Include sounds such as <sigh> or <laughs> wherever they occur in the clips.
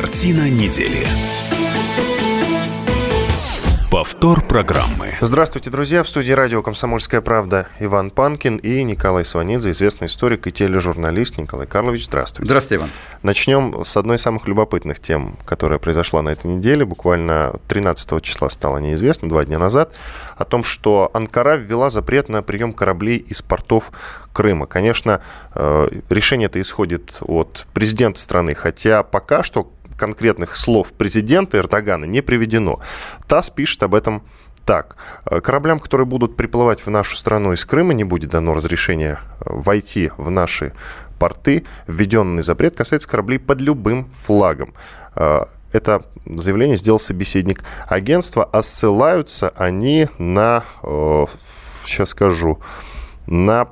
Картина недели. Повтор программы. Здравствуйте, друзья. В студии радио «Комсомольская правда» Иван Панкин и Николай Сванидзе, известный историк и тележурналист. Николай Карлович, здравствуйте. Здравствуйте, Иван. Начнем с одной из самых любопытных тем, которая произошла на этой неделе. Буквально 13 числа стало неизвестно, два дня назад, о том, что Анкара ввела запрет на прием кораблей из портов Крыма. Конечно, э, решение это исходит от президента страны, хотя пока что конкретных слов президента Эрдогана не приведено. ТАСС пишет об этом так. Кораблям, которые будут приплывать в нашу страну из Крыма, не будет дано разрешения э, войти в наши порты. Введенный запрет касается кораблей под любым флагом. Э, это заявление сделал собеседник агентства, а ссылаются они на, сейчас э, скажу, на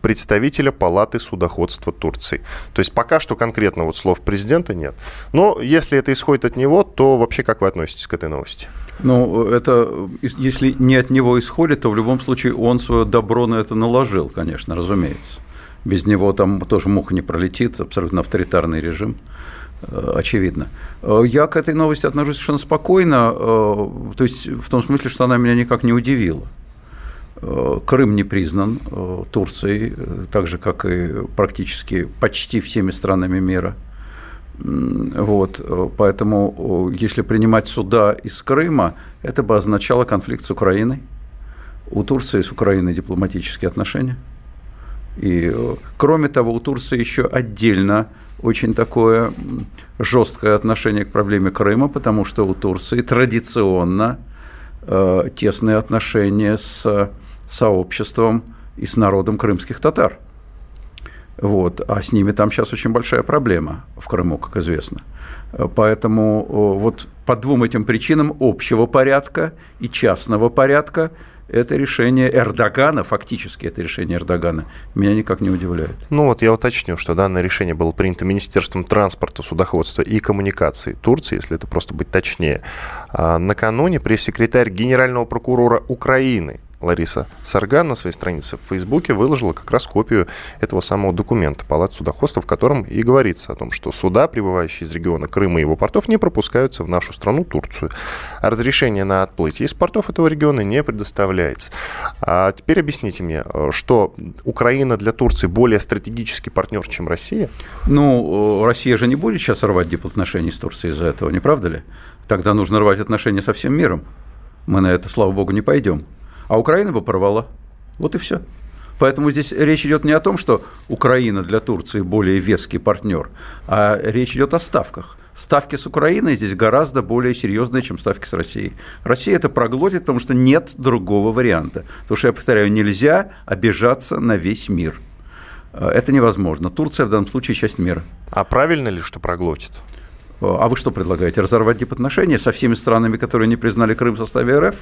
представителя Палаты судоходства Турции. То есть пока что конкретно вот слов президента нет. Но если это исходит от него, то вообще как вы относитесь к этой новости? Ну, это, если не от него исходит, то в любом случае он свое добро на это наложил, конечно, разумеется. Без него там тоже муха не пролетит, абсолютно авторитарный режим э, очевидно. Э, я к этой новости отношусь совершенно спокойно, э, то есть в том смысле, что она меня никак не удивила. Э, Крым не признан э, Турцией, э, так же, как и практически почти всеми странами мира. Вот, поэтому, если принимать суда из Крыма, это бы означало конфликт с Украиной. У Турции с Украиной дипломатические отношения. И, кроме того, у Турции еще отдельно очень такое жесткое отношение к проблеме Крыма, потому что у Турции традиционно тесные отношения с сообществом и с народом крымских татар. Вот. А с ними там сейчас очень большая проблема в Крыму, как известно. Поэтому вот по двум этим причинам общего порядка и частного порядка это решение Эрдогана, фактически это решение Эрдогана, меня никак не удивляет. Ну вот я уточню, что данное решение было принято Министерством транспорта, судоходства и коммуникаций Турции, если это просто быть точнее. А накануне пресс-секретарь генерального прокурора Украины Лариса Сарган на своей странице в Фейсбуке выложила как раз копию этого самого документа Палат судоходства, в котором и говорится о том, что суда, прибывающие из региона Крыма и его портов, не пропускаются в нашу страну, Турцию. А разрешение на отплытие из портов этого региона не предоставляется. А теперь объясните мне, что Украина для Турции более стратегический партнер, чем Россия? Ну, Россия же не будет сейчас рвать дипотношения с Турцией из-за этого, не правда ли? Тогда нужно рвать отношения со всем миром. Мы на это, слава богу, не пойдем а Украина бы порвала. Вот и все. Поэтому здесь речь идет не о том, что Украина для Турции более веский партнер, а речь идет о ставках. Ставки с Украиной здесь гораздо более серьезные, чем ставки с Россией. Россия это проглотит, потому что нет другого варианта. Потому что, я повторяю, нельзя обижаться на весь мир. Это невозможно. Турция в данном случае часть мира. А правильно ли, что проглотит? А вы что предлагаете? Разорвать дипотношения со всеми странами, которые не признали Крым в составе РФ?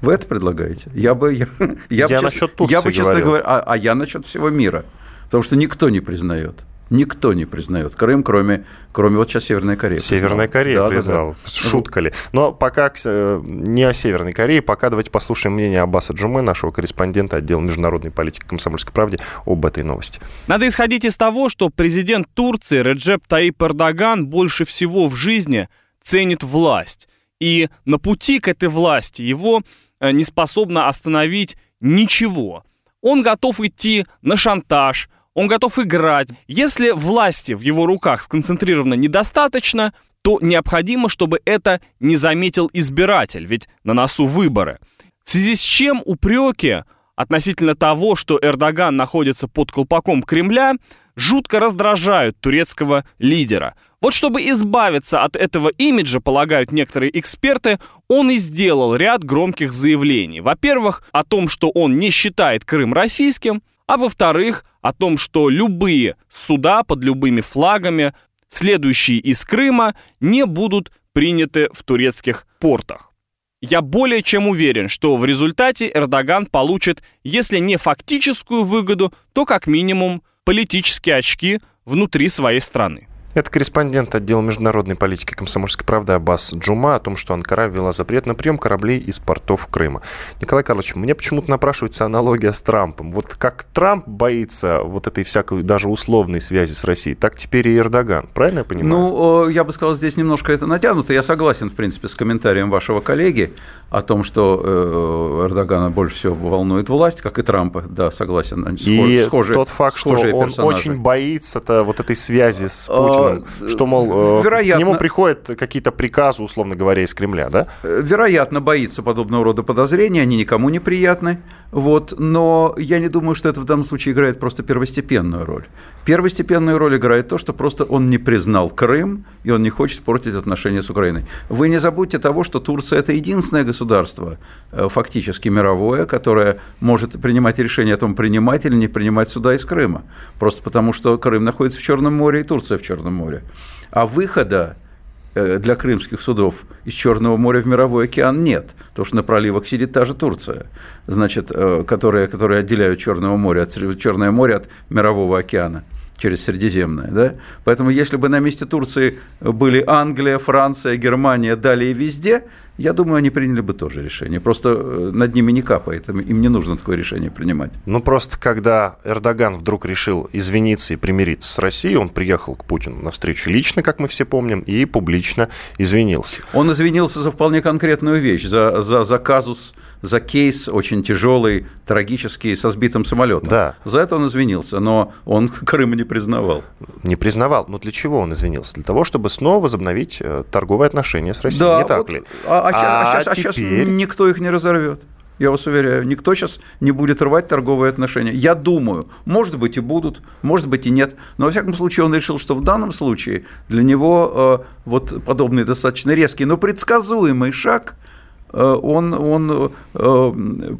Вы это предлагаете? Я бы, я, я, я бы, насчет Турции я бы, честно говоря, а, а я насчет всего мира. Потому что никто не признает. Никто не признает Крым, кроме, кроме вот сейчас Северной Кореи. Северная Корея да, признала. Да, да. Шутка ли? Но пока э, не о Северной Корее, пока давайте послушаем мнение Аббаса Джуме, нашего корреспондента отдела международной политики комсомольской правде, об этой новости. Надо исходить из того, что президент Турции Реджеп Таип Эрдоган больше всего в жизни ценит власть. И на пути к этой власти его не способна остановить ничего. Он готов идти на шантаж, он готов играть. Если власти в его руках сконцентрировано недостаточно, то необходимо, чтобы это не заметил избиратель, ведь на носу выборы. В связи с чем упреки относительно того, что Эрдоган находится под колпаком Кремля, жутко раздражают турецкого лидера. Вот чтобы избавиться от этого имиджа, полагают некоторые эксперты, он и сделал ряд громких заявлений. Во-первых, о том, что он не считает Крым российским, а во-вторых, о том, что любые суда под любыми флагами, следующие из Крыма, не будут приняты в турецких портах. Я более чем уверен, что в результате Эрдоган получит, если не фактическую выгоду, то как минимум политические очки внутри своей страны. Это корреспондент отдела международной политики комсомольской правды Аббас Джума о том, что Анкара ввела запрет на прием кораблей из портов Крыма. Николай Карлович, мне почему-то напрашивается аналогия с Трампом. Вот как Трамп боится вот этой всякой даже условной связи с Россией, так теперь и Эрдоган. Правильно я понимаю? Ну, я бы сказал, здесь немножко это натянуто. Я согласен, в принципе, с комментарием вашего коллеги о том, что э, Эрдогана больше всего волнует власть, как и Трампа. Да, согласен. И схожие, тот факт, что он персонажи. очень боится -то вот этой связи с Путиным, Путиным, что, мол, вероятно, к нему приходят какие-то приказы, условно говоря, из Кремля, да? Вероятно, боится подобного рода подозрений, они никому не приятны, вот, но я не думаю, что это в данном случае играет просто первостепенную роль. Первостепенную роль играет то, что просто он не признал Крым, и он не хочет портить отношения с Украиной. Вы не забудьте того, что Турция – это единственное государство, э, фактически мировое, которое может принимать решение о том, принимать или не принимать суда из Крыма. Просто потому, что Крым находится в Черном море, и Турция в Черном море. А выхода для крымских судов из Черного моря в Мировой океан нет, потому что на проливах сидит та же Турция, значит, э, которые, которые отделяют Черное море от, Черное море от Мирового океана через Средиземное. Да? Поэтому если бы на месте Турции были Англия, Франция, Германия, далее везде, я думаю, они приняли бы тоже решение. Просто э, над ними не капает, им не нужно такое решение принимать. Ну, просто когда Эрдоган вдруг решил извиниться и примириться с Россией, он приехал к Путину на встречу лично, как мы все помним, и публично извинился. Он извинился за вполне конкретную вещь, за, за, за казус за кейс очень тяжелый, трагический, со сбитым самолетом. Да. За это он извинился, но он <laughs> Крым не признавал. Не признавал. Но для чего он извинился? Для того, чтобы снова возобновить э, торговые отношения с Россией, да, не так вот, ли? А, а, а, а, сейчас, теперь... а сейчас никто их не разорвет. Я вас уверяю, никто сейчас не будет рвать торговые отношения. Я думаю, может быть и будут, может быть и нет. Но во всяком случае он решил, что в данном случае для него э, вот подобный достаточно резкий, но предсказуемый шаг – он, он э,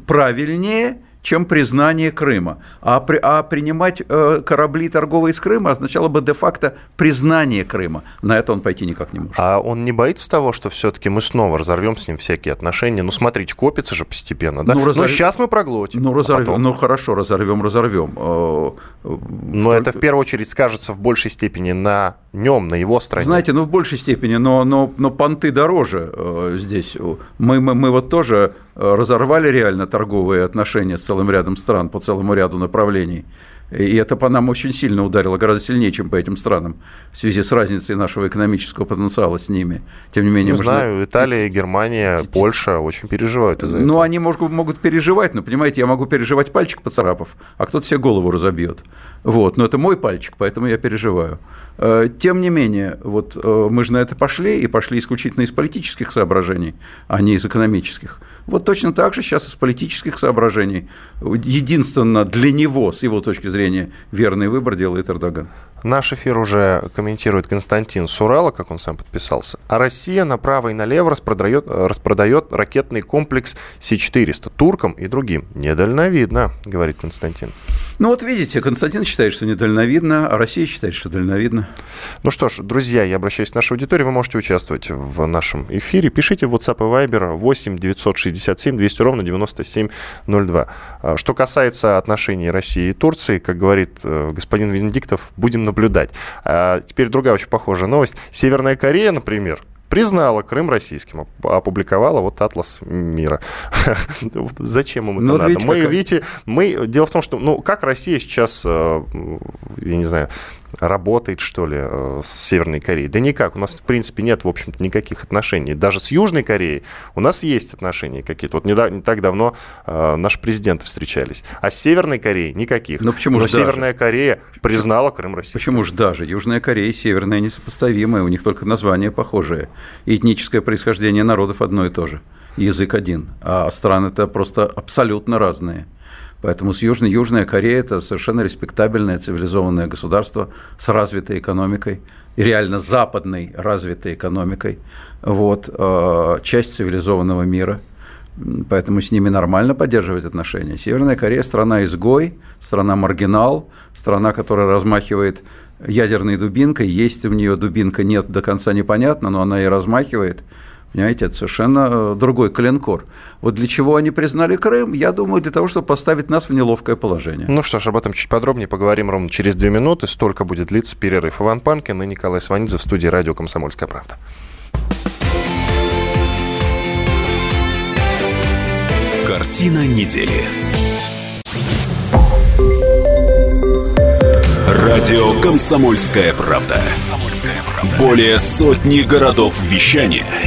правильнее, чем признание Крыма. А, при, а принимать э, корабли торговые из Крыма означало бы де-факто признание Крыма. На это он пойти никак не может. А он не боится того, что все-таки мы снова разорвем с ним всякие отношения? Ну, смотрите, копится же постепенно, да? Ну, разорв... ну сейчас мы проглотим. Ну, разорвем, а потом... ну хорошо, разорвем, разорвем. Э, но это в первую очередь скажется в большей степени на нем, на его стране. Знаете, ну в большей степени, но, но, но понты дороже э, здесь. Мы, мы, мы вот тоже э, разорвали реально торговые отношения с целым рядом стран по целому ряду направлений. И это по нам очень сильно ударило, гораздо сильнее, чем по этим странам, в связи с разницей нашего экономического потенциала с ними. Тем не менее, не знаю, Италия, Германия, Польша очень переживают из-за ну, этого. Ну, они могут, могут переживать, но, понимаете, я могу переживать пальчик поцарапав, а кто-то себе голову разобьет. Вот, но это мой пальчик, поэтому я переживаю. Э, тем не менее, вот э, мы же на это пошли, и пошли исключительно из политических соображений, а не из экономических. Вот точно так же сейчас из политических соображений. Единственно для него, с его точки зрения, верный выбор делает Эрдоган. Наш эфир уже комментирует Константин Сурала, как он сам подписался. А Россия направо и налево распродает, распродает ракетный комплекс С-400 туркам и другим. Недальновидно, говорит Константин. Ну вот видите, Константин считает, что недальновидно, а Россия считает, что дальновидно. Ну что ж, друзья, я обращаюсь к нашей аудитории. Вы можете участвовать в нашем эфире. Пишите в WhatsApp и Viber 8 967 200 ровно 9702. А, что касается отношений России и Турции, как говорит э, господин Венедиктов, будем наблюдать. А теперь другая очень похожая новость. Северная Корея, например, признала Крым российским, опубликовала вот атлас мира. <laughs> Зачем им это ну, надо? Видите, мы, видите, мы, дело в том, что, ну, как Россия сейчас, э, я не знаю, работает, что ли, э, с Северной Кореей? Да никак. У нас, в принципе, нет, в общем-то, никаких отношений. Даже с Южной Кореей у нас есть отношения какие-то. Вот не, да, не так давно э, наши президенты встречались. А с Северной Кореей никаких. Но почему Но же Северная даже? Корея признала Крым Россией. Почему же даже? Южная Корея и Северная несопоставимые. У них только названия похожие. И этническое происхождение народов одно и то же. Язык один. А страны-то просто абсолютно разные. Поэтому с Южной, Южная Корея – это совершенно респектабельное цивилизованное государство с развитой экономикой, реально западной развитой экономикой, вот, э, часть цивилизованного мира. Поэтому с ними нормально поддерживать отношения. Северная Корея – страна-изгой, страна-маргинал, страна, которая размахивает ядерной дубинкой. Есть у нее дубинка, нет, до конца непонятно, но она и размахивает – Понимаете, это совершенно э, другой коленкор. Вот для чего они признали Крым, я думаю, для того, чтобы поставить нас в неловкое положение. Ну что ж, об этом чуть подробнее поговорим ровно через две минуты. Столько будет длиться перерыв. Иван Панкин и Николай Сванидзе в студии радио «Комсомольская правда». Картина недели. Радио «Комсомольская правда». Более сотни городов вещания –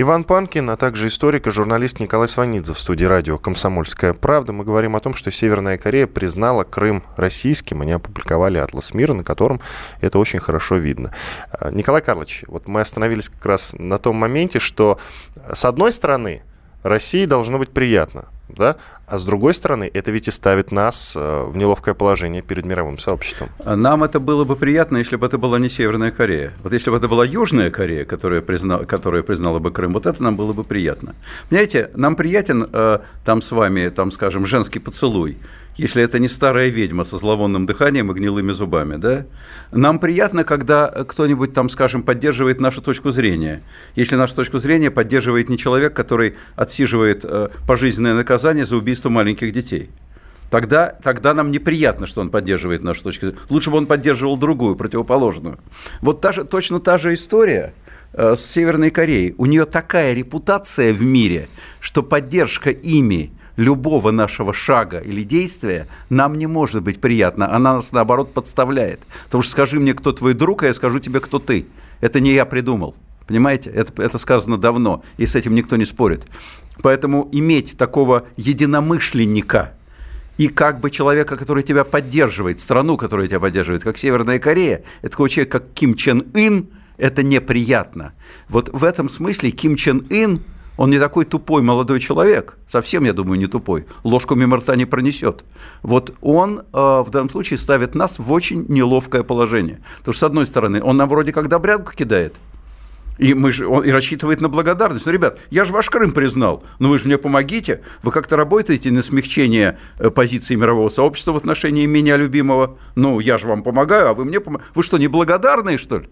Иван Панкин, а также историк и журналист Николай Сванидзе в студии радио «Комсомольская правда». Мы говорим о том, что Северная Корея признала Крым российским. Они опубликовали атлас мира, на котором это очень хорошо видно. А, Николай Карлович, вот мы остановились как раз на том моменте, что с одной стороны России должно быть приятно, да? А с другой стороны, это ведь и ставит нас э, в неловкое положение перед мировым сообществом. Нам это было бы приятно, если бы это была не Северная Корея. Вот если бы это была Южная Корея, которая, призна... которая признала бы Крым, вот это нам было бы приятно. Понимаете, нам приятен э, там с вами, там, скажем, женский поцелуй если это не старая ведьма со зловонным дыханием и гнилыми зубами, да? Нам приятно, когда кто-нибудь там, скажем, поддерживает нашу точку зрения. Если нашу точку зрения поддерживает не человек, который отсиживает э, пожизненное наказание за убийство маленьких детей. Тогда, тогда нам неприятно, что он поддерживает нашу точку зрения. Лучше бы он поддерживал другую, противоположную. Вот та же, точно та же история э, с Северной Кореей. У нее такая репутация в мире, что поддержка ими любого нашего шага или действия нам не может быть приятно. Она нас, наоборот, подставляет. Потому что скажи мне, кто твой друг, а я скажу тебе, кто ты. Это не я придумал. Понимаете? Это, это сказано давно, и с этим никто не спорит. Поэтому иметь такого единомышленника и как бы человека, который тебя поддерживает, страну, которая тебя поддерживает, как Северная Корея, это такой человек, как Ким Чен Ын, это неприятно. Вот в этом смысле Ким Чен Ын – он не такой тупой молодой человек, совсем, я думаю, не тупой, ложку мимо рта не пронесет. Вот он э, в данном случае ставит нас в очень неловкое положение. Потому что, с одной стороны, он нам вроде как добрянку кидает, и, мы же, он, и рассчитывает на благодарность. Ну, ребят, я же ваш Крым признал, но вы же мне помогите. Вы как-то работаете на смягчение э, позиции мирового сообщества в отношении меня любимого. Ну, я же вам помогаю, а вы мне помогаете. Вы что, неблагодарные, что ли?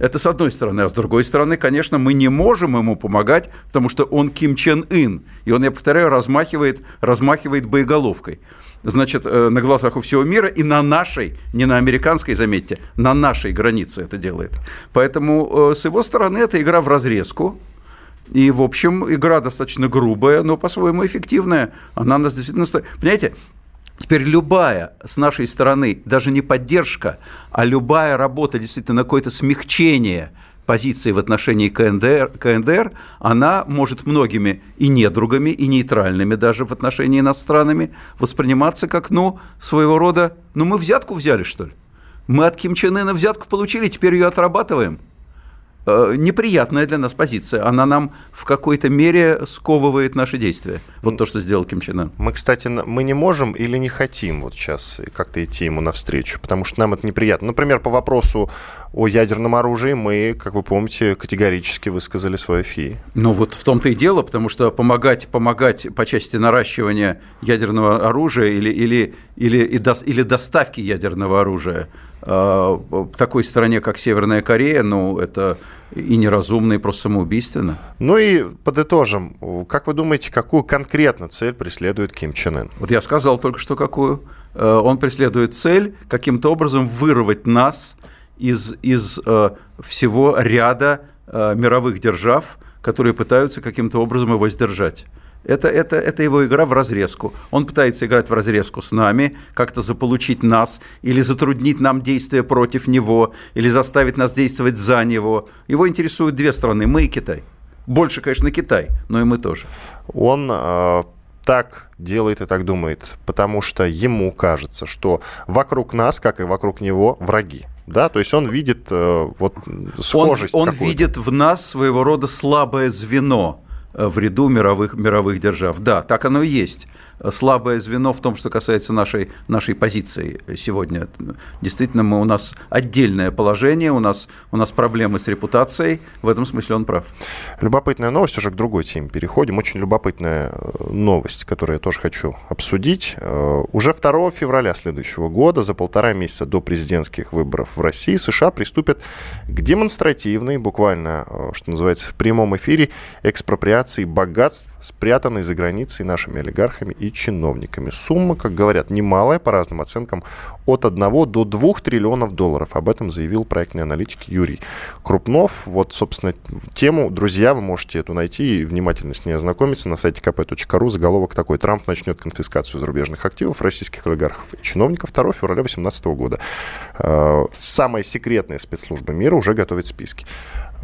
Это с одной стороны. А с другой стороны, конечно, мы не можем ему помогать, потому что он Ким Чен Ын. И он, я повторяю, размахивает, размахивает боеголовкой. Значит, э, на глазах у всего мира и на нашей, не на американской, заметьте, на нашей границе это делает. Поэтому э, с его стороны это игра в разрезку. И, в общем, игра достаточно грубая, но по-своему эффективная. Она нас действительно... Понимаете, Теперь любая с нашей стороны, даже не поддержка, а любая работа действительно на какое-то смягчение позиции в отношении КНДР, КНДР, она может многими и недругами, и нейтральными даже в отношении нас странами восприниматься как, ну, своего рода, ну, мы взятку взяли, что ли? Мы от Ким Чен Ына взятку получили, теперь ее отрабатываем – неприятная для нас позиция. Она нам в какой-то мере сковывает наши действия. Вот то, что сделал Ким Чен Ын. Мы, кстати, мы не можем или не хотим вот сейчас как-то идти ему навстречу, потому что нам это неприятно. Например, по вопросу о ядерном оружии мы, как вы помните, категорически высказали свою фи. Ну вот в том-то и дело, потому что помогать, помогать по части наращивания ядерного оружия или, или, или, или доставки ядерного оружия Э, такой стране, как Северная Корея, ну, это и неразумно, и просто самоубийственно. Ну и подытожим. Как вы думаете, какую конкретно цель преследует Ким Чен Ын? Вот я сказал только что какую. Э, он преследует цель каким-то образом вырвать нас из, из э, всего ряда мировых держав, которые пытаются каким-то образом его сдержать. Это, это, это его игра в разрезку. Он пытается играть в разрезку с нами, как-то заполучить нас, или затруднить нам действия против него, или заставить нас действовать за него. Его интересуют две страны, мы и Китай. Больше, конечно, Китай, но и мы тоже. Он э, так делает и так думает, потому что ему кажется, что вокруг нас, как и вокруг него, враги да, то есть он видит э, вот схожесть Он, он видит в нас своего рода слабое звено в ряду мировых, мировых держав. Да, так оно и есть. Слабое звено в том, что касается нашей, нашей позиции сегодня. Действительно, мы, у нас отдельное положение, у нас, у нас проблемы с репутацией. В этом смысле он прав. Любопытная новость, уже к другой теме переходим. Очень любопытная э, новость, которую я тоже хочу обсудить. Э, уже 2 февраля следующего года, за полтора месяца до президентских выборов в России, США приступят к демонстративной, буквально, что называется, в прямом эфире, экспроприации богатств, спрятанной за границей нашими олигархами и чиновниками. Сумма, как говорят, немалая, по разным оценкам, от 1 до 2 триллионов долларов. Об этом заявил проектный аналитик Юрий Крупнов. Вот, собственно, тему, друзья, вы можете эту найти и внимательно с ней ознакомиться на сайте kp.ru. Заголовок такой. Трамп начнет конфискацию зарубежных активов российских олигархов и чиновников 2 февраля 2018 года. Э, самая секретная спецслужба мира уже готовит списки.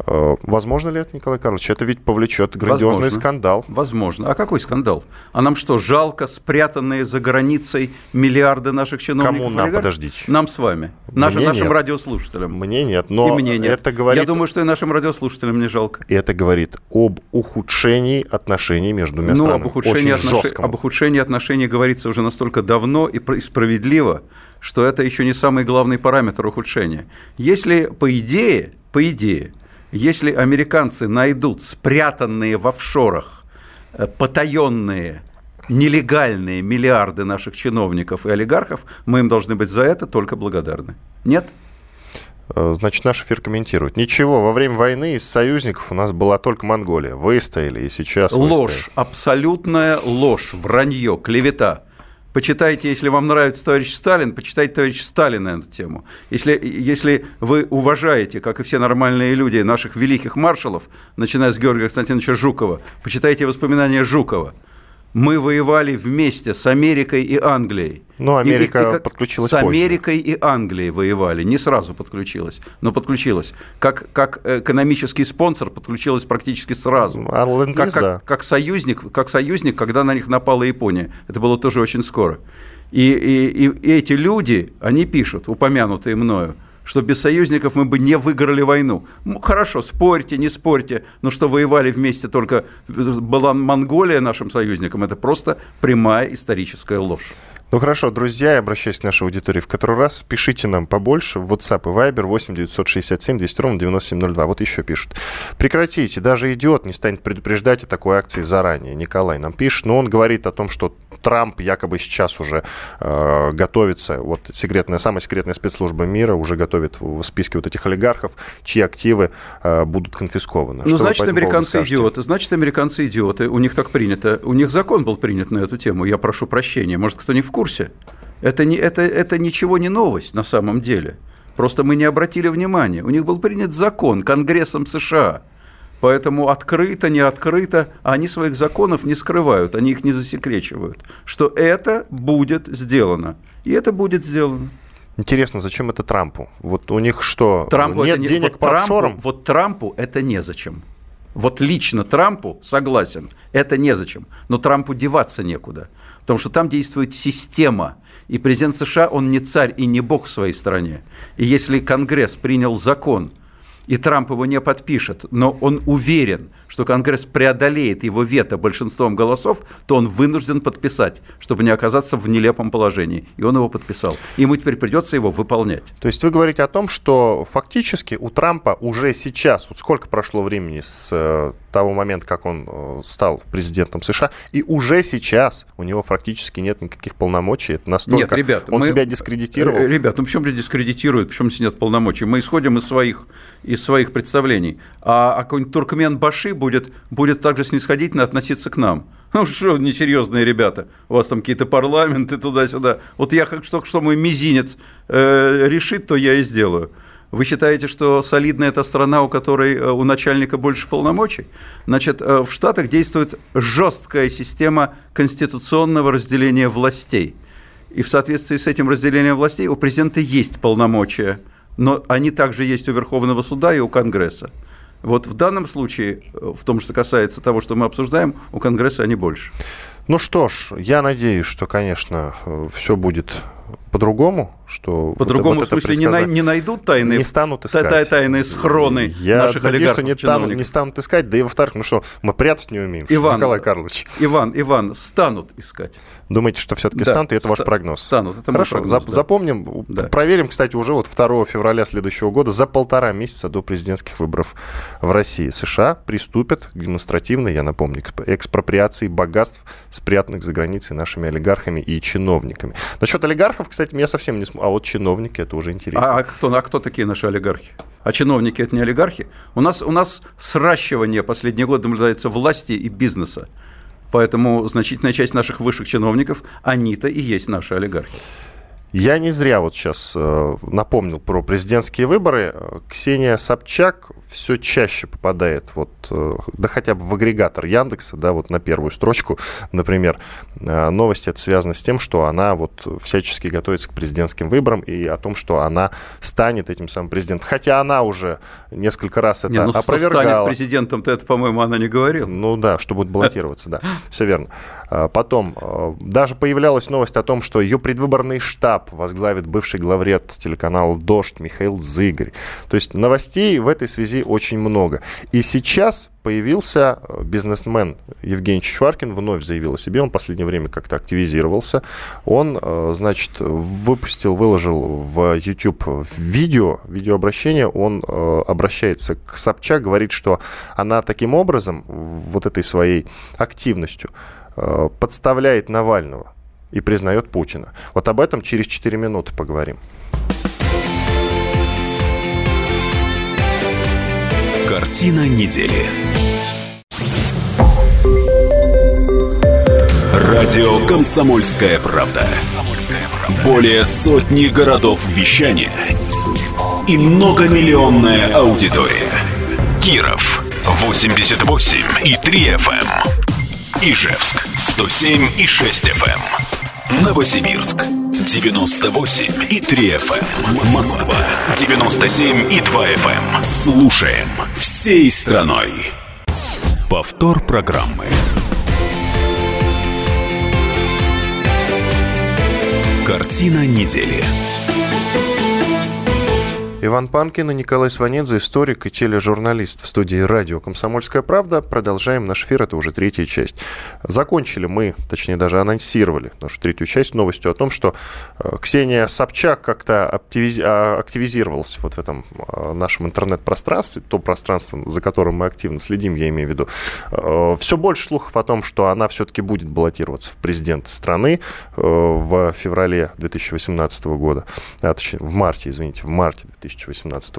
Э, возможно ли это, Николай Карлович? Это ведь повлечет грандиозный Возможно. скандал. Возможно. А какой скандал? А нам что, жалко спрятанные за границей миллиарды наших чиновников? Кому нам, подождите? Нам с вами. Нашим, нашим нет. радиослушателям. Мне нет, но и мне нет. это говорит... Я думаю, что и нашим радиослушателям не жалко. И это говорит об ухудшении отношений между двумя ну, странами. Об ухудшении, отнош... об ухудшении отношений говорится уже настолько давно и справедливо, что это еще не самый главный параметр ухудшения. Если по идее, по идее, если американцы найдут спрятанные в офшорах э, потаенные нелегальные миллиарды наших чиновников и олигархов, мы им должны быть за это только благодарны. Нет? Э, значит, наш эфир комментирует. Ничего, во время войны из союзников у нас была только Монголия. Выстояли, и сейчас Ложь, выстояли. абсолютная ложь, вранье, клевета. Почитайте, если вам нравится товарищ Сталин, почитайте товарищ Сталина на эту тему. Если, если вы уважаете, как и все нормальные люди, наших великих маршалов, начиная с Георгия Константиновича Жукова, почитайте воспоминания Жукова – мы воевали вместе с Америкой и Англией. Ну, Америка и, и, и подключилась С Америкой позже. и Англией воевали. Не сразу подключилась, но подключилась. Как, как экономический спонсор подключилась практически сразу. А как, как, да. как, союзник, как союзник, когда на них напала Япония. Это было тоже очень скоро. И, и, и эти люди, они пишут, упомянутые мною, что без союзников мы бы не выиграли войну. Хорошо, спорьте, не спорьте, но что воевали вместе только была Монголия нашим союзником, это просто прямая историческая ложь. Ну хорошо, друзья, я обращаюсь к нашей аудитории в который раз. Пишите нам побольше в WhatsApp и Viber 8 967 200 ровно 9702. Вот еще пишут. Прекратите, даже идиот не станет предупреждать о такой акции заранее. Николай нам пишет, но он говорит о том, что Трамп якобы сейчас уже э, готовится, вот секретная, самая секретная спецслужба мира уже готовит в, в списке вот этих олигархов, чьи активы э, будут конфискованы. Ну, значит, американцы идиоты. Значит, американцы идиоты. У них так принято. У них закон был принят на эту тему. Я прошу прощения. Может, кто не в курсе. Это, не, это, это ничего не новость на самом деле. Просто мы не обратили внимания. У них был принят закон Конгрессом США. Поэтому открыто, не открыто, они своих законов не скрывают, они их не засекречивают. Что это будет сделано. И это будет сделано. Интересно, зачем это Трампу? Вот у них что, Трампу нет не, денег вот по Трампу, офшорам? Вот Трампу это незачем. Вот лично Трампу согласен, это незачем. Но Трампу деваться некуда. Потому что там действует система. И президент США, он не царь и не бог в своей стране. И если Конгресс принял закон, и Трамп его не подпишет, но он уверен, что Конгресс преодолеет его вето большинством голосов, то он вынужден подписать, чтобы не оказаться в нелепом положении. И он его подписал. И ему теперь придется его выполнять. То есть вы говорите о том, что фактически у Трампа уже сейчас, вот сколько прошло времени с э, того момента, как он э, стал президентом США, и уже сейчас у него фактически нет никаких полномочий. Это настолько... Нет, ребят, он мы... себя дискредитировал. Э, ребят, ну почему дискредитирует, почему здесь нет полномочий? Мы исходим из своих, из своих представлений. А, а какой-нибудь Туркмен Баши будет, будет также снисходительно относиться к нам. Ну что, несерьезные ребята, у вас там какие-то парламенты туда-сюда. Вот я как что, что мой мизинец э, решит, то я и сделаю. Вы считаете, что солидная эта страна, у которой э, у начальника больше полномочий? Значит, э, в Штатах действует жесткая система конституционного разделения властей. И в соответствии с этим разделением властей у президента есть полномочия, но они также есть у Верховного суда и у Конгресса. Вот в данном случае, э, в том, что касается того, что мы обсуждаем, у Конгресса они больше. Ну что ж, я надеюсь, что, конечно, все будет по-другому, что по-другому вот, в смысле не, най- не найдут тайные не станут искать тай- тайные схроны Я наших надеюсь, что не, станут, не станут искать, да и во-вторых, ну что, мы прятать не умеем, Иван, Николай Карлович. Иван, Иван, станут искать. Думаете, что все-таки Да, станут, и это ваш ста- прогноз? станут, это Хорошо, прогноз, зап- да. запомним, Да. проверим, кстати, уже вот 2 февраля следующего года, за полтора месяца до президентских выборов в России. США приступят к демонстративной, я напомню, к экспроприации богатств, спрятанных за границей нашими олигархами и чиновниками. Насчет олигархов, кстати, меня совсем не смущает. А вот чиновники, это уже интересно. А, а кто, а кто такие наши олигархи? А чиновники это не олигархи? У нас, у нас сращивание последние годы наблюдается власти и бизнеса. Поэтому значительная часть наших высших чиновников, они-то и есть наши олигархи. Я не зря вот сейчас э, напомнил про президентские выборы. Ксения Собчак все чаще попадает вот, э, да хотя бы в агрегатор Яндекса, да, вот на первую строчку, например. Э, новости это связано с тем, что она вот всячески готовится к президентским выборам и о том, что она станет этим самым президентом. Хотя она уже несколько раз это не, ну, опровергала. станет президентом-то это, по-моему, она не говорила. Ну да, что будет баллотироваться, да. Все верно. Потом, даже появлялась новость о том, что ее предвыборный штаб возглавит бывший главред телеканала «Дождь» Михаил Зыгорь. То есть новостей в этой связи очень много. И сейчас появился э, бизнесмен Евгений Чичваркин, вновь заявил о себе, он в последнее время как-то активизировался. Он, э, значит, выпустил, выложил в YouTube видео, видеообращение, он э, обращается к Собчак, говорит, что она таким образом, вот этой своей активностью, подставляет Навального и признает Путина. Вот об этом через 4 минуты поговорим. Картина недели. Радио «Комсомольская правда». Более сотни городов вещания и многомиллионная аудитория. Киров 88 и 3 FM. Ижевск 107 и 6 FM. Новосибирск 98 и 3 FM. Москва 97 и 2 FM. Слушаем всей страной. Повтор программы. Картина недели. Иван Панкин и Николай Сванидзе, историк и тележурналист в студии радио «Комсомольская правда». Продолжаем наш эфир, это уже третья часть. Закончили мы, точнее даже анонсировали нашу третью часть новостью о том, что э, Ксения Собчак как-то а, активизировалась вот в этом э, нашем интернет-пространстве, то пространство, за которым мы активно следим, я имею в виду. Э, Все больше слухов о том, что она все-таки будет баллотироваться в президенты страны в феврале 2018 года, а, точнее в марте, извините, в марте 2018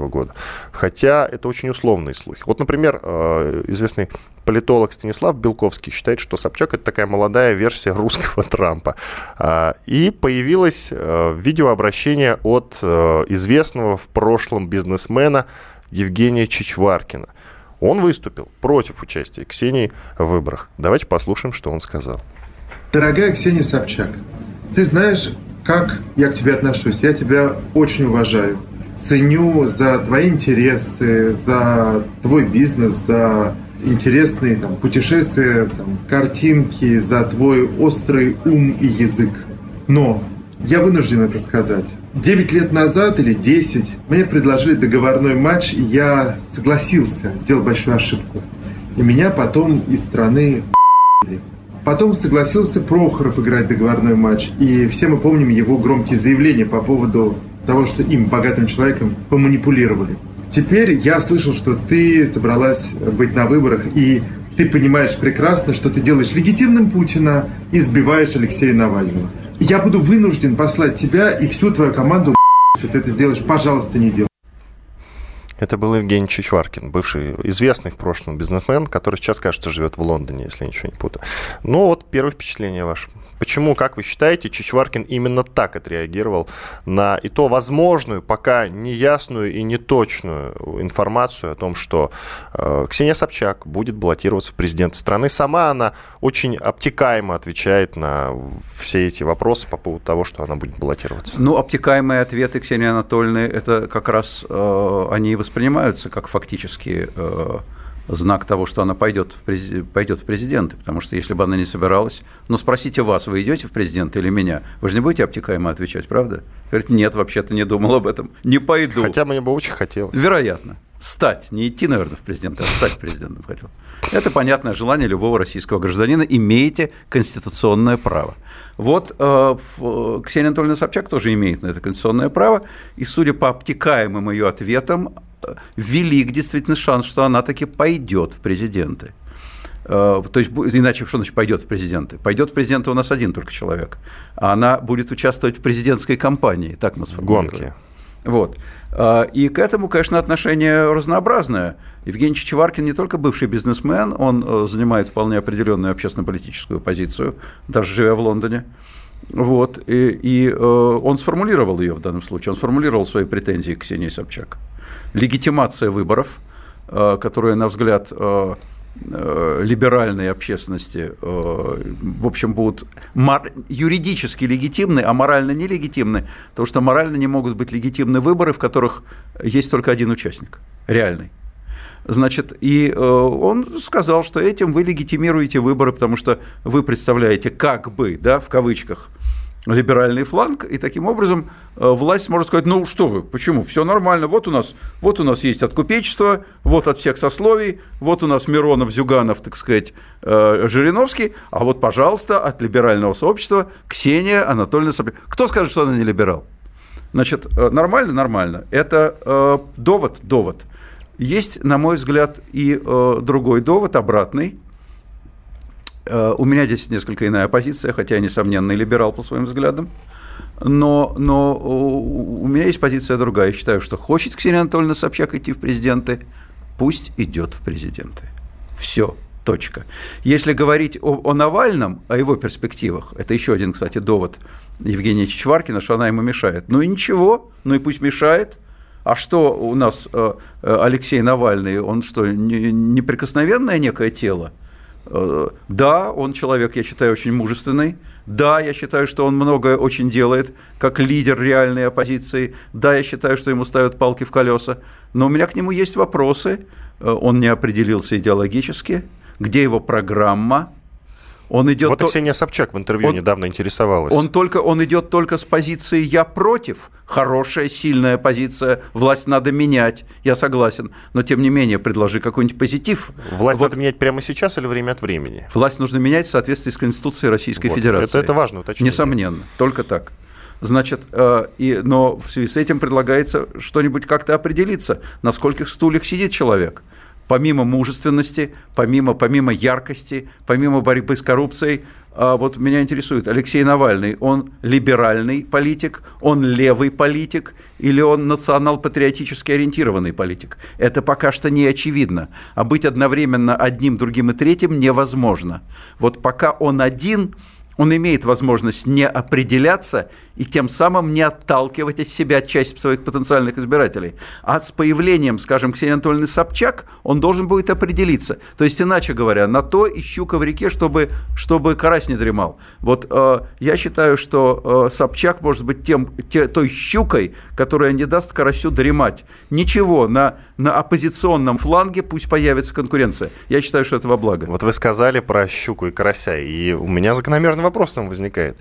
года. Хотя это очень условные слухи. Вот, например, э, известный политолог Станислав Белковский считает, что Собчак это такая молодая версия русского <laughs> Трампа. А, И появилось э, видеообращение от э, известного в прошлом бизнесмена Евгения Чичваркина. Он выступил против участия Ксении в выборах. Давайте послушаем, что он сказал. Дорогая Ксения Собчак, ты знаешь, как я к тебе отношусь. Я тебя очень уважаю. Ценю за твои интересы, за твой бизнес, за интересные там, путешествия, там, картинки, за твой острый ум и язык. Но я вынужден это сказать. Девять лет назад или десять мне предложили договорной матч, и я согласился, сделал большую ошибку. И меня потом из страны Потом согласился Прохоров играть договорной матч. И все мы помним его громкие заявления по поводу того, что им, богатым человеком, поманипулировали. Теперь я слышал, что ты собралась быть на выборах, и ты понимаешь прекрасно, что ты делаешь легитимным Путина и сбиваешь Алексея Навального. Я буду вынужден послать тебя и всю твою команду <laughs> если ты это сделаешь, пожалуйста, не делай. Это был Евгений Чичваркин, бывший известный в прошлом бизнесмен, который сейчас, кажется, живет в Лондоне, если ничего не путаю. Ну вот, первое впечатление ваше. Почему, как вы считаете, Чичваркин именно так отреагировал на и то возможную, пока неясную и неточную информацию о том, что э, Ксения Собчак будет баллотироваться в президенты страны. Сама она очень обтекаемо отвечает на все эти вопросы по поводу того, что она будет баллотироваться. Ну, обтекаемые ответы Ксении Анатольевны, это как раз э, они воспринимаются как фактически э, знак того, что она пойдет в, прези... пойдет в президенты. Потому что если бы она не собиралась, ну спросите вас, вы идете в президенты или меня? Вы же не будете обтекаемо отвечать, правда? Говорит, нет, вообще-то не думал об этом, не пойду. Хотя мне бы очень хотелось. Вероятно. Стать, не идти, наверное, в президенты, а стать президентом хотел. Это понятное желание любого российского гражданина. Имеете конституционное право. Вот э, в, Ксения Анатольевна Собчак тоже имеет на это конституционное право. И, судя по обтекаемым ее ответам, э, велик действительно шанс, что она таки пойдет в президенты. Э, то есть, иначе что значит пойдет в президенты? Пойдет в президенты у нас один только человек. А она будет участвовать в президентской кампании, так мы. В гонке. Вот. А, и к этому, конечно, отношение разнообразное. Евгений Чичеваркин не только бывший бизнесмен, он э, занимает вполне определенную общественно-политическую позицию, даже живя в Лондоне. Вот, и, и э, он сформулировал ее в данном случае, он сформулировал свои претензии к Ксении Собчак. Легитимация выборов, э, которая, на взгляд либеральной общественности, э, в общем, будут юридически легитимны, а морально нелегитимны, потому что морально не могут быть легитимны выборы, в которых есть только один участник, реальный. Значит, и э, он сказал, что этим вы легитимируете выборы, потому что вы представляете как бы, да, в кавычках, либеральный фланг, и таким образом э, власть может сказать, ну что вы, почему, все нормально, вот у нас, вот у нас есть откупечество, вот от всех сословий, вот у нас Миронов, Зюганов, так сказать, э, Жириновский, а вот, пожалуйста, от либерального сообщества Ксения Анатольевна Собчак. Кто скажет, что она не либерал? Значит, э, нормально, нормально. Это довод, довод. Есть, на мой взгляд, и другой довод, обратный, Э, у меня здесь несколько иная позиция, хотя я, несомненно, либерал по своим взглядам. Но, но у меня есть позиция другая. Я считаю, что хочет Ксения Анатольевна Собчак идти в президенты, пусть идет в президенты. Все. Точка. Если говорить о, о Навальном, о его перспективах, это еще один, кстати, довод Евгения Чичваркина, что она ему мешает. Ну и ничего, ну и пусть мешает. А что у нас э, э, Алексей Навальный, он что, неприкосновенное некое тело? Э, да, он человек, я считаю, очень мужественный. Да, я считаю, что он многое очень делает, как лидер реальной оппозиции. Да, я считаю, что ему ставят палки в колеса. Но у меня к нему есть вопросы. Э, он не определился идеологически. Где его программа? Он идет вот то... Ксения Собчак в интервью он... недавно интересовалась. Он, только, он идет только с позиции «я против». Хорошая, сильная позиция. Власть надо менять. Я согласен. Но, тем не менее, предложи какой-нибудь позитив. Власть вот... надо менять прямо сейчас или время от времени? Власть нужно менять в соответствии с Конституцией Российской вот. Федерации. Это, это важно уточнение. Несомненно. Только так. Значит, э, и, но в связи с этим предлагается что-нибудь как-то определиться, на скольких стульях сидит человек помимо мужественности, помимо, помимо яркости, помимо борьбы с коррупцией, а вот меня интересует, Алексей Навальный, он либеральный политик, он левый политик или он национал-патриотически ориентированный политик? Это пока что не очевидно. А быть одновременно одним, другим и третьим невозможно. Вот пока он один, он имеет возможность не определяться и тем самым не отталкивать от себя часть своих потенциальных избирателей. А с появлением, скажем, Ксении Анатольевны Собчак, он должен будет определиться. То есть, иначе говоря, на то и щука в реке, чтобы, чтобы карась не дремал. Вот э, я считаю, что э, Собчак может быть тем, те, той щукой, которая не даст карасю дремать. Ничего, на, на оппозиционном фланге пусть появится конкуренция. Я считаю, что это во благо. Вот вы сказали про щуку и карася, и у меня закономерный вопрос там возникает.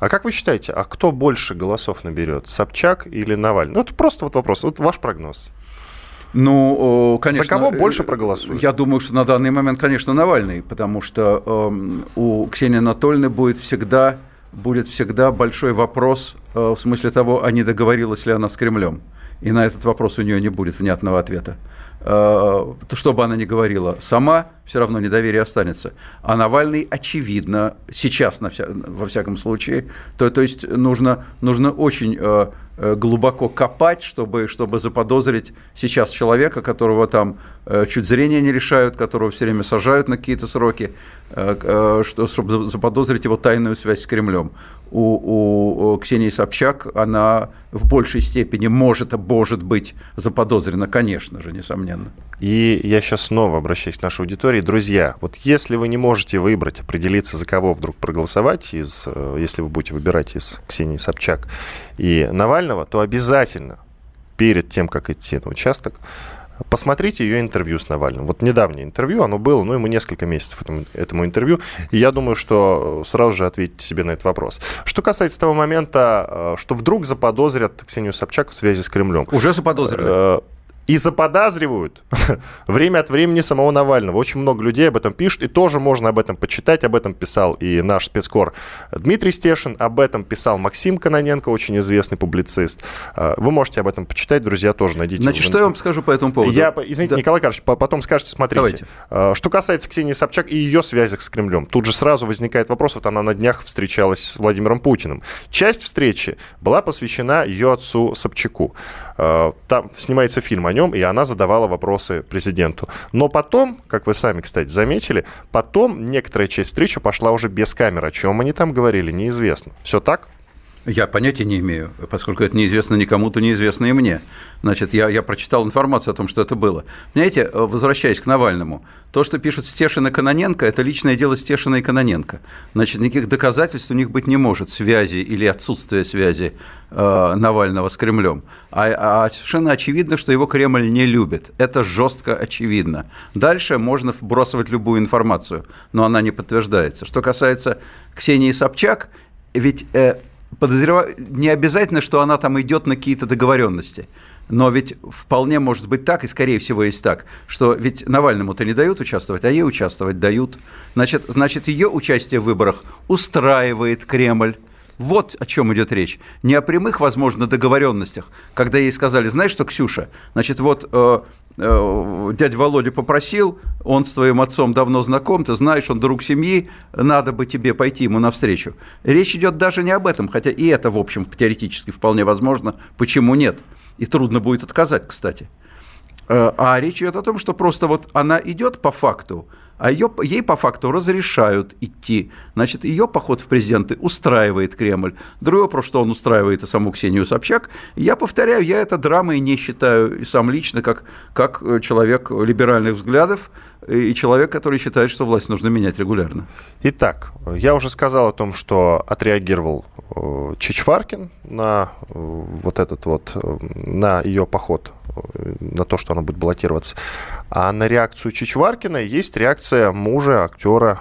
А как вы считаете, а кто больше голосов наберет, Собчак или Навальный? Ну, это просто вот вопрос, вот ваш прогноз. Ну, конечно. За кого больше проголосуют? Я думаю, что на данный момент, конечно, Навальный, потому что э, у Ксении Анатольевны будет всегда, будет всегда большой вопрос э, в смысле того, а не договорилась ли она с Кремлем. И на этот вопрос у нее не будет внятного ответа. Э, что бы она ни говорила, сама все равно недоверие останется. А Навальный, очевидно, сейчас, на вся, во всяком случае, то, то есть нужно, нужно очень э, глубоко копать, чтобы, чтобы заподозрить сейчас человека, которого там чуть зрения не решают, которого все время сажают на какие-то сроки, что, чтобы заподозрить его тайную связь с Кремлем. У, у Ксении Собчак она в большей степени может, может быть заподозрена, конечно же, несомненно. И я сейчас снова обращаюсь к нашей аудитории. Друзья, вот если вы не можете выбрать, определиться, за кого вдруг проголосовать, из, э, если вы будете выбирать из Ксении Собчак и Навального, то обязательно перед тем, как идти на участок, Посмотрите ее интервью с Навальным. Вот недавнее интервью, оно было, ну, ему несколько месяцев этому, этому интервью. И я думаю, что сразу же ответите себе на этот вопрос. Что касается того момента, что вдруг заподозрят Ксению Собчак в связи с Кремлем. Уже заподозрили? И заподозривают <laughs> время от времени самого Навального. Очень много людей об этом пишут, и тоже можно об этом почитать. Об этом писал и наш спецкор Дмитрий Стешин, об этом писал Максим Каноненко, очень известный публицист. А, вы можете об этом почитать, друзья, тоже найдите. Значит, что я вам скажу по этому поводу? Я, извините, да. Николай Карлович, потом скажете, смотрите. Давайте. А, что касается Ксении Собчак и ее связях с Кремлем, тут же сразу возникает вопрос, вот она на днях встречалась с Владимиром Путиным. Часть встречи была посвящена ее отцу Собчаку. А, там снимается фильм о нем, и она задавала вопросы президенту. Но потом, как вы сами, кстати, заметили, потом некоторая часть встречи пошла уже без камеры. О чем они там говорили, неизвестно. Все так? Я понятия не имею, поскольку это неизвестно никому, то неизвестно и мне. Значит, я, я прочитал информацию о том, что это было. Понимаете, э, возвращаясь к Навальному, то, что пишут Стешин и Каноненко, это личное дело Стешина и Каноненко. Значит, никаких доказательств у них быть не может, связи или отсутствия связи э, Навального с Кремлем. А, а совершенно очевидно, что его Кремль не любит. Это жестко очевидно. Дальше можно вбрасывать любую информацию, но она не подтверждается. Что касается Ксении Собчак, ведь э, подозреваю, не обязательно, что она там идет на какие-то договоренности. Но ведь вполне может быть так, и скорее всего есть так, что ведь Навальному-то не дают участвовать, а ей участвовать дают. Значит, значит, ее участие в выборах устраивает Кремль. Вот о чем идет речь. Не о прямых, возможно, договоренностях, когда ей сказали, знаешь что, Ксюша, значит, вот э, э, дядя Володя попросил, он с твоим отцом давно знаком, ты знаешь, он друг семьи, надо бы тебе пойти ему навстречу. Речь идет даже не об этом, хотя и это, в общем, теоретически вполне возможно. Почему нет? И трудно будет отказать, кстати. Э, а речь идет о том, что просто вот она идет по факту, а ее, ей по факту разрешают идти. Значит, ее поход в президенты устраивает Кремль. Другой вопрос, что он устраивает и саму Ксению Собчак. Я повторяю, я это драмой не считаю и сам лично, как, как человек либеральных взглядов и человек, который считает, что власть нужно менять регулярно. Итак, я уже сказал о том, что отреагировал э, Чичваркин на э, вот этот вот, э, на ее поход на то, что она будет баллотироваться. А на реакцию Чичваркина есть реакция мужа актера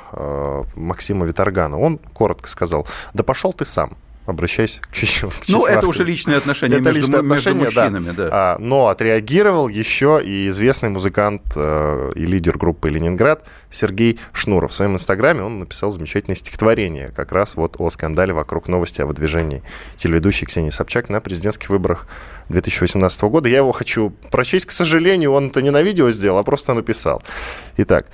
Максима Виторгана. Он коротко сказал, да пошел ты сам обращайся к Чичваркину. Ну, это уже личные отношения это между, личные между мужчинами, да. да. А, но отреагировал еще и известный музыкант э, и лидер группы «Ленинград» Сергей Шнуров. В своем инстаграме он написал замечательное стихотворение как раз вот о скандале вокруг новости о выдвижении телеведущей Ксении Собчак на президентских выборах 2018 года. Я его хочу прочесть. К сожалению, он это не на видео сделал, а просто написал. Итак,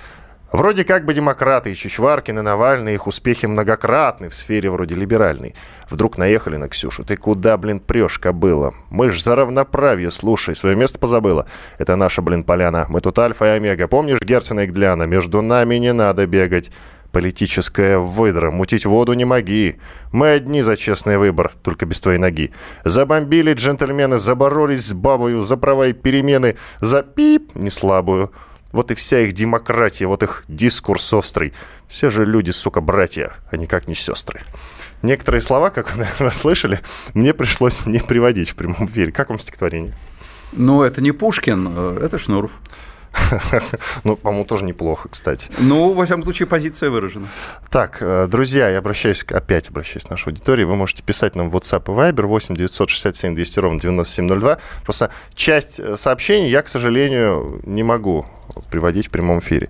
Вроде как бы демократы и Чичваркин, и Навальный, их успехи многократны в сфере вроде либеральной. Вдруг наехали на Ксюшу. Ты куда, блин, прешь, кобыла? Мы ж за равноправие, слушай, свое место позабыла. Это наша, блин, поляна. Мы тут альфа и омега. Помнишь Герцена и Гляна? Между нами не надо бегать. Политическая выдра, мутить воду не моги. Мы одни за честный выбор, только без твоей ноги. Забомбили джентльмены, заборолись с бабою за права и перемены, за пип не слабую. Вот и вся их демократия, вот их дискурс острый. Все же люди, сука, братья, а никак не сестры. Некоторые слова, как вы, наверное, слышали, мне пришлось не приводить в прямом эфире. Как вам стихотворение? Ну, это не Пушкин, э, это Шнуров. <laughs> Ну, по-моему, тоже неплохо, кстати. Ну, во всяком случае, позиция выражена. Так, э, друзья, я обращаюсь, опять обращаюсь к нашей аудитории. Вы можете писать нам в WhatsApp и Viber 8 967 200 ровно 9702. Просто часть э, сообщений я, к сожалению, не могу приводить в прямом эфире.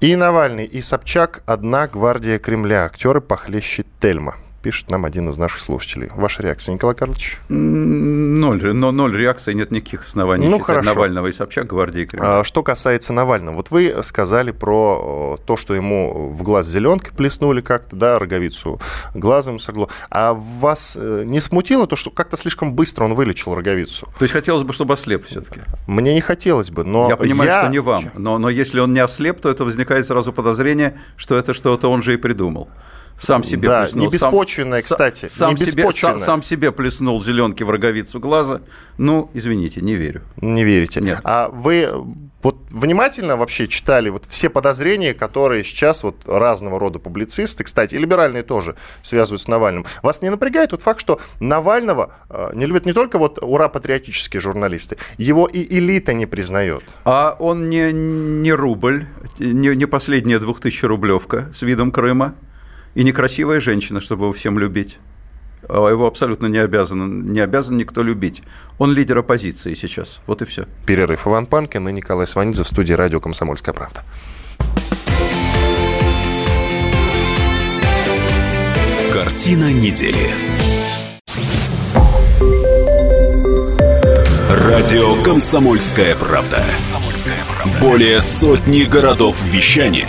И Навальный, и Собчак – одна гвардия Кремля. Актеры похлеще Тельма пишет нам один из наших слушателей. Ваша реакция, Николай Карлович? Ноль, но ноль реакции, нет никаких оснований ну, хорошо. Навального и Собчак гвардии Кремля. А, что касается Навального, вот вы сказали про то, что ему в глаз зеленкой плеснули как-то, да, роговицу глазом согло. А вас э, не смутило то, что как-то слишком быстро он вылечил роговицу? То есть хотелось бы, чтобы ослеп все-таки? Мне не хотелось бы, но Я понимаю, я... что не вам, но, но если он не ослеп, то это возникает сразу подозрение, что это что-то он же и придумал. Сам себе да, плеснул. не беспочвенное, сам, кстати, сам, не себе, сам, сам себе плеснул зеленки в роговицу глаза. Ну, извините, не верю. Не верите. Нет. А вы вот внимательно вообще читали вот все подозрения, которые сейчас вот разного рода публицисты, кстати, и либеральные тоже связывают с Навальным. Вас не напрягает тот факт, что Навального э, не любят не только вот ура-патриотические журналисты, его и элита не признает. А он не, не рубль, не, не последняя двухтысяча рублевка с видом Крыма, и некрасивая женщина, чтобы его всем любить. А его абсолютно не обязан, не обязан никто любить. Он лидер оппозиции сейчас. Вот и все. Перерыв Иван Панкин и Николай Сванидзе в студии радио «Комсомольская правда». Картина недели. Радио «Комсомольская правда». Более сотни городов вещания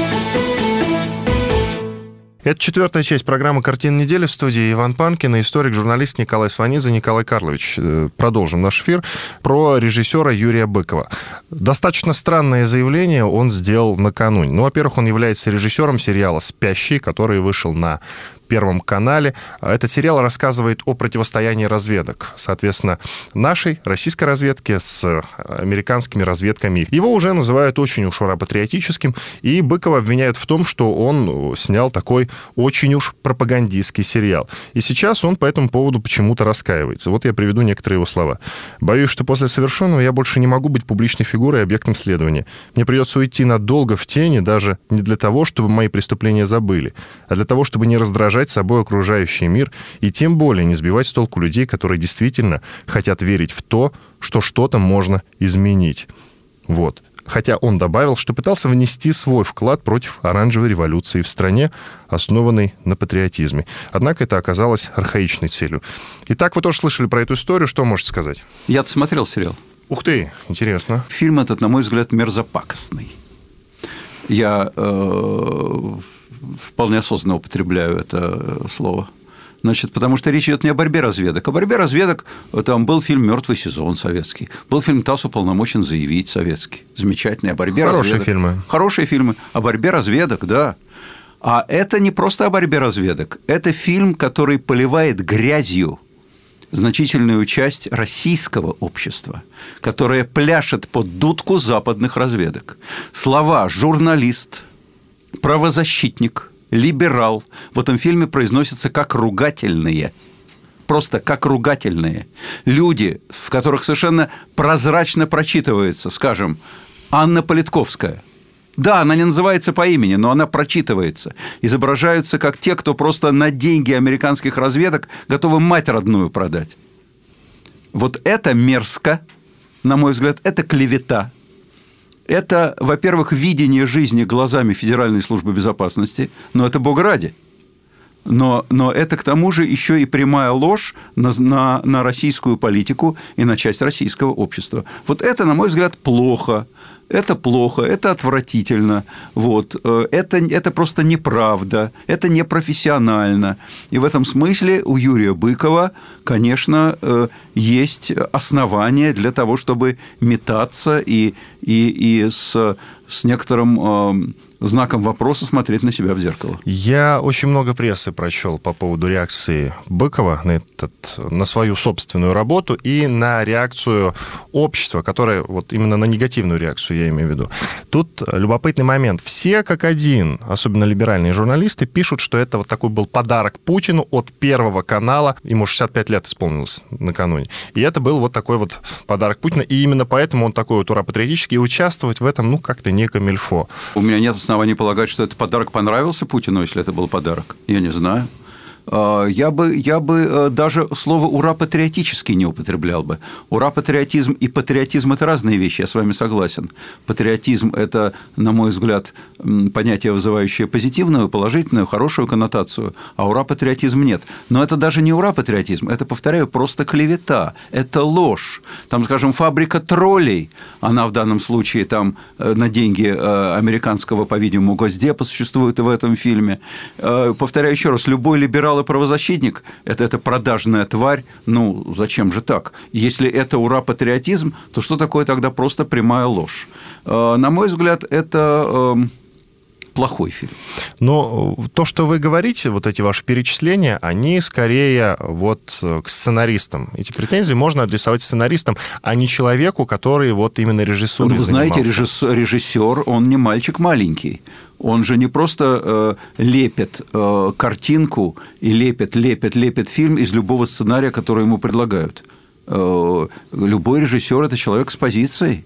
Это четвертая часть программы «Картина недели» в студии Иван Панкин и историк-журналист Николай Сванидзе. Николай Карлович, э, продолжим наш эфир про режиссера Юрия Быкова. Достаточно странное заявление он сделал накануне. Ну, во-первых, он является режиссером сериала «Спящий», который вышел на Первом канале. Этот сериал рассказывает о противостоянии разведок, соответственно, нашей, российской разведки с американскими разведками. Его уже называют очень уж патриотическим, и Быкова обвиняют в том, что он снял такой очень уж пропагандистский сериал. И сейчас он по этому поводу почему-то раскаивается. Вот я приведу некоторые его слова. «Боюсь, что после совершенного я больше не могу быть публичной фигурой и объектом следования. Мне придется уйти надолго в тени, даже не для того, чтобы мои преступления забыли, а для того, чтобы не раздражать собой окружающий мир и тем более не сбивать с толку людей, которые действительно хотят верить в то, что что-то можно изменить. Вот. Хотя он добавил, что пытался внести свой вклад против оранжевой революции в стране, основанной на патриотизме. Однако это оказалось архаичной целью. Итак, вы тоже слышали про эту историю. Что можете сказать? Я смотрел сериал. Ух ты, интересно. Фильм этот, на мой взгляд, мерзопакостный. Я э, вполне осознанно употребляю это слово. Значит, потому что речь идет не о борьбе разведок. О борьбе разведок там был фильм Мертвый сезон советский. Был фильм ТАСС уполномочен заявить советский. Замечательный. О борьбе Хорошие разведок. фильмы. Хорошие фильмы. О борьбе разведок, да. А это не просто о борьбе разведок. Это фильм, который поливает грязью значительную часть российского общества, которое пляшет под дудку западных разведок. Слова «журналист», «правозащитник», «либерал» в этом фильме произносятся как ругательные просто как ругательные. Люди, в которых совершенно прозрачно прочитывается, скажем, Анна Политковская. Да, она не называется по имени, но она прочитывается. Изображаются как те, кто просто на деньги американских разведок готовы мать родную продать. Вот это мерзко, на мой взгляд, это клевета. Это, во-первых, видение жизни глазами Федеральной службы безопасности, но это бог ради. Но, но это к тому же еще и прямая ложь на, на, на российскую политику и на часть российского общества. Вот это, на мой взгляд, плохо. Это плохо, это отвратительно, вот. это, это просто неправда, это непрофессионально. И в этом смысле у Юрия Быкова, конечно, есть основания для того, чтобы метаться и, и, и с, с некоторым знаком вопроса смотреть на себя в зеркало. Я очень много прессы прочел по поводу реакции Быкова на, этот, на свою собственную работу и на реакцию общества, которое вот именно на негативную реакцию я имею в виду. Тут любопытный момент. Все как один, особенно либеральные журналисты, пишут, что это вот такой был подарок Путину от Первого канала. Ему 65 лет исполнилось накануне. И это был вот такой вот подарок Путина. И именно поэтому он такой вот ура-патриотический. И участвовать в этом, ну, как-то не камильфо. У меня нет оснований полагать, что этот подарок понравился Путину, если это был подарок. Я не знаю. А, я бы, я бы э, даже слово «ура-патриотический» не употреблял бы. Ура-патриотизм и патриотизм – это разные вещи, я с вами согласен. Патриотизм – это, на мой взгляд, понятие, вызывающее позитивную, положительную, хорошую коннотацию, а ура-патриотизм нет. Но это даже не ура-патриотизм, это, повторяю, просто клевета, это ложь. Там, скажем, фабрика троллей, она в данном случае там э, на деньги э, американского, по-видимому, Госдепа существует и в этом фильме. Повторяю еще раз, любой либерал либерал и правозащитник – это, это продажная тварь. Ну, зачем же так? Если это ура-патриотизм, то что такое тогда просто прямая ложь? Э, на мой взгляд, это эм, плохой фильм. Но то, что вы говорите, вот эти ваши перечисления, они скорее вот э, к сценаристам. Эти претензии можно адресовать сценаристам, а не человеку, который вот именно режиссурой ну, Вы знаете, режиссер, режиссер, он не мальчик маленький. Он же не просто э, лепит э, картинку и лепит, лепит, лепит фильм из любого сценария, который ему предлагают. Э, любой режиссер – это человек с позицией.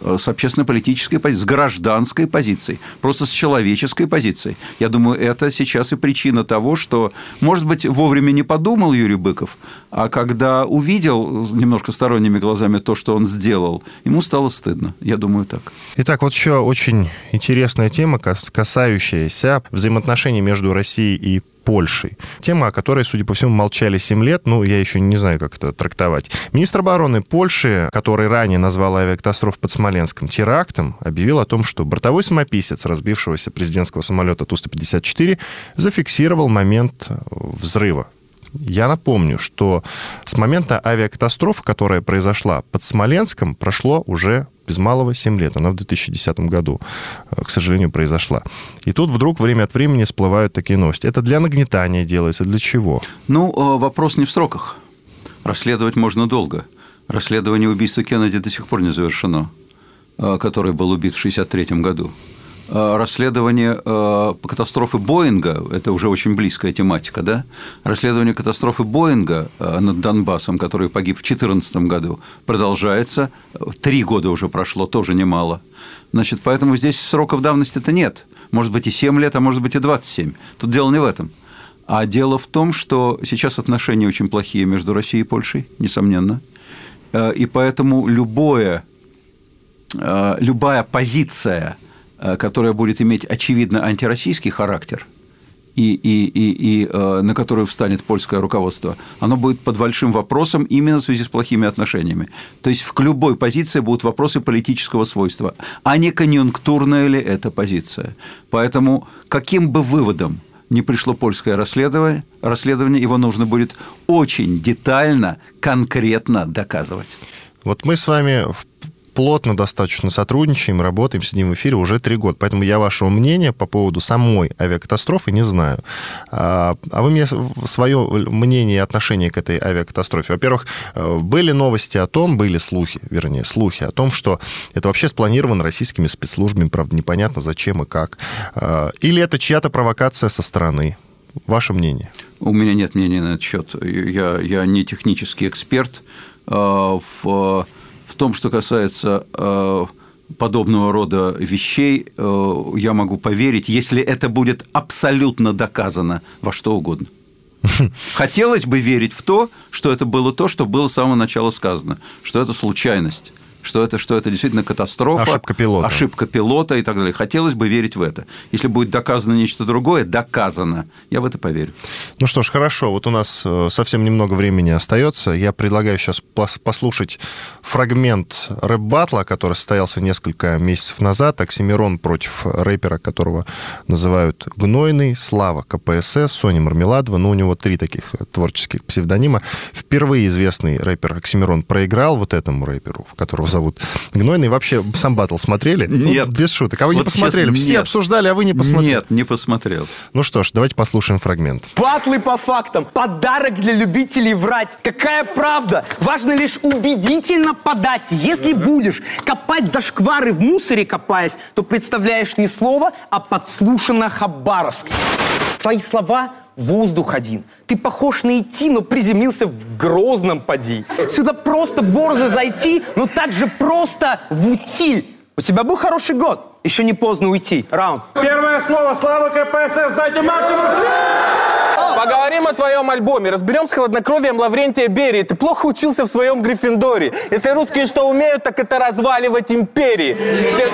Э, с общественно-политической позицией, с гражданской позицией, просто с человеческой позицией. Я думаю, это сейчас и причина того, что, может быть, вовремя не подумал Юрий Быков, а когда увидел немножко сторонними глазами то, что он сделал, ему стало стыдно. Я думаю, так. Итак, вот еще очень интересная тема, касающаяся взаимоотношений между Россией и Польшей. Тема, о которой, судя по всему, молчали 7 лет, ну, я еще не знаю, как это трактовать. Министр обороны Польши, который ранее назвал авиакатастрофу под Смоленском терактом, объявил о том, что бортовой самописец разбившегося президентского самолета Ту-154 зафиксировал момент взрыва я напомню, что с момента авиакатастрофы, которая произошла под Смоленском, прошло уже без малого 7 лет. Она в 2010 году, э, к сожалению, произошла. И тут вдруг время от времени всплывают такие новости. Это для нагнетания делается, для чего? Ну, э, вопрос не в сроках. Расследовать можно долго. Расследование убийства Кеннеди до сих пор не завершено, э, который был убит в 1963 году. Э, расследование э, катастрофы Боинга, это уже очень близкая тематика, да? Расследование катастрофы Боинга э, над Донбассом, который погиб в 2014 году, продолжается. Три года уже прошло, тоже немало. Значит, поэтому здесь сроков давности-то нет. Может быть и 7 лет, а может быть и 27. Тут дело не в этом. А дело в том, что сейчас отношения очень плохие между Россией и Польшей, несомненно. И поэтому любое, любая позиция – которая будет иметь очевидно антироссийский характер, и, и, и, и э, на которую встанет польское руководство, оно будет под большим вопросом именно в связи с плохими отношениями. То есть в любой позиции будут вопросы политического свойства, а не конъюнктурная ли эта позиция. Поэтому каким бы выводом не пришло польское расследование, расследование, его нужно будет очень детально, конкретно доказывать. Вот мы с вами в плотно достаточно сотрудничаем, работаем, сидим в эфире уже три года. Поэтому я вашего мнения по поводу самой авиакатастрофы не знаю. А, а вы мне свое мнение и отношение к этой авиакатастрофе. Во-первых, э, были новости о том, были слухи, вернее, слухи о том, что это вообще спланировано российскими спецслужбами, правда, непонятно зачем и как. А, или это чья-то провокация со стороны? Ваше мнение? У меня нет мнения на этот счет. Я, я не технический эксперт. А, в том, что касается э, подобного рода вещей, э, я могу поверить, если это будет абсолютно доказано во что угодно. <laughs> Хотелось бы верить в то, что это было то, что было с самого начала сказано, что это случайность что это, что это действительно катастрофа, ошибка пилота. ошибка пилота и так далее. Хотелось бы верить в это. Если будет доказано нечто другое, доказано, я в это поверю. Ну что ж, хорошо. Вот у нас э, совсем немного времени остается. Я предлагаю сейчас послушать фрагмент рэп-батла, который состоялся несколько месяцев назад. Оксимирон против рэпера, которого называют Гнойный, Слава КПСС, Соня Мармеладова. Ну, у него три таких творческих псевдонима. Впервые известный рэпер Оксимирон проиграл вот этому рэперу, которого зовут Гнойный. Вообще сам батл смотрели? Ну, нет. Ну, без шуток. А вы вот не посмотрели? Честно, Все нет. обсуждали, а вы не посмотрели? Нет, не посмотрел. Ну что ж, давайте послушаем фрагмент. Батлы по фактам. Подарок для любителей врать. Какая правда? Важно лишь убедительно подать. Если будешь копать за шквары в мусоре копаясь, то представляешь не слово, а подслушано Хабаровск. Твои слова воздух один. Ты похож на идти, но приземлился в грозном поди. Сюда просто борзо зайти, но так же просто в утиль. У тебя был хороший год. Еще не поздно уйти. Раунд. Первое слово Слава КПСС. Дайте максимум. Поговорим о твоем альбоме. Разберем с хладнокровием Лаврентия Берии. Ты плохо учился в своем Гриффиндоре. Если русские что умеют, так это разваливать империи. Все...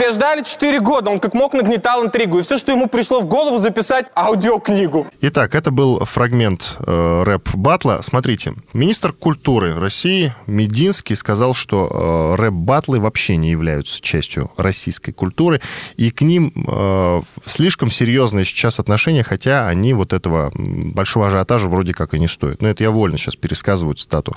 Все ждали 4 года, он как мог нагнетал интригу. И все, что ему пришло в голову, записать аудиокнигу. Итак, это был фрагмент э, рэп-батла. Смотрите, министр культуры России Мединский сказал, что э, рэп-батлы вообще не являются частью российской культуры, и к ним э, слишком серьезное сейчас отношение, хотя они вот этого большого ажиотажа вроде как и не стоят. Но это я вольно сейчас пересказываю цитату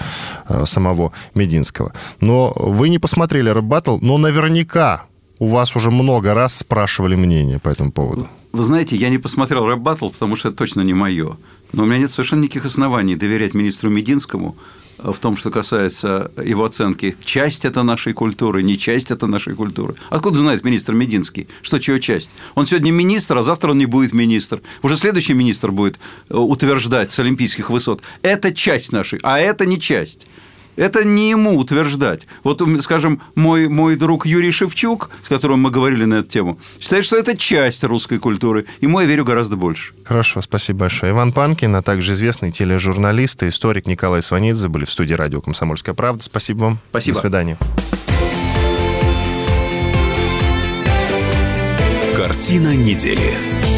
э, самого Мединского. Но вы не посмотрели рэп-баттл, но наверняка у вас уже много раз спрашивали мнение по этому поводу. Вы знаете, я не посмотрел рэп батл, потому что это точно не мое. Но у меня нет совершенно никаких оснований доверять министру Мединскому в том, что касается его оценки. Часть это нашей культуры, не часть это нашей культуры. Откуда знает министр Мединский, что чего часть? Он сегодня министр, а завтра он не будет министр. Уже следующий министр будет э, утверждать с олимпийских высот. Это часть нашей, а это не часть. Это не ему утверждать. Вот, скажем, мой, мой друг Юрий Шевчук, с которым мы говорили на эту тему, считает, что это часть русской культуры. Ему я верю гораздо больше. Хорошо, спасибо большое. Иван Панкин, а также известный тележурналист и историк Николай Сванидзе были в студии радио «Комсомольская правда». Спасибо вам. Спасибо. До свидания. Картина недели.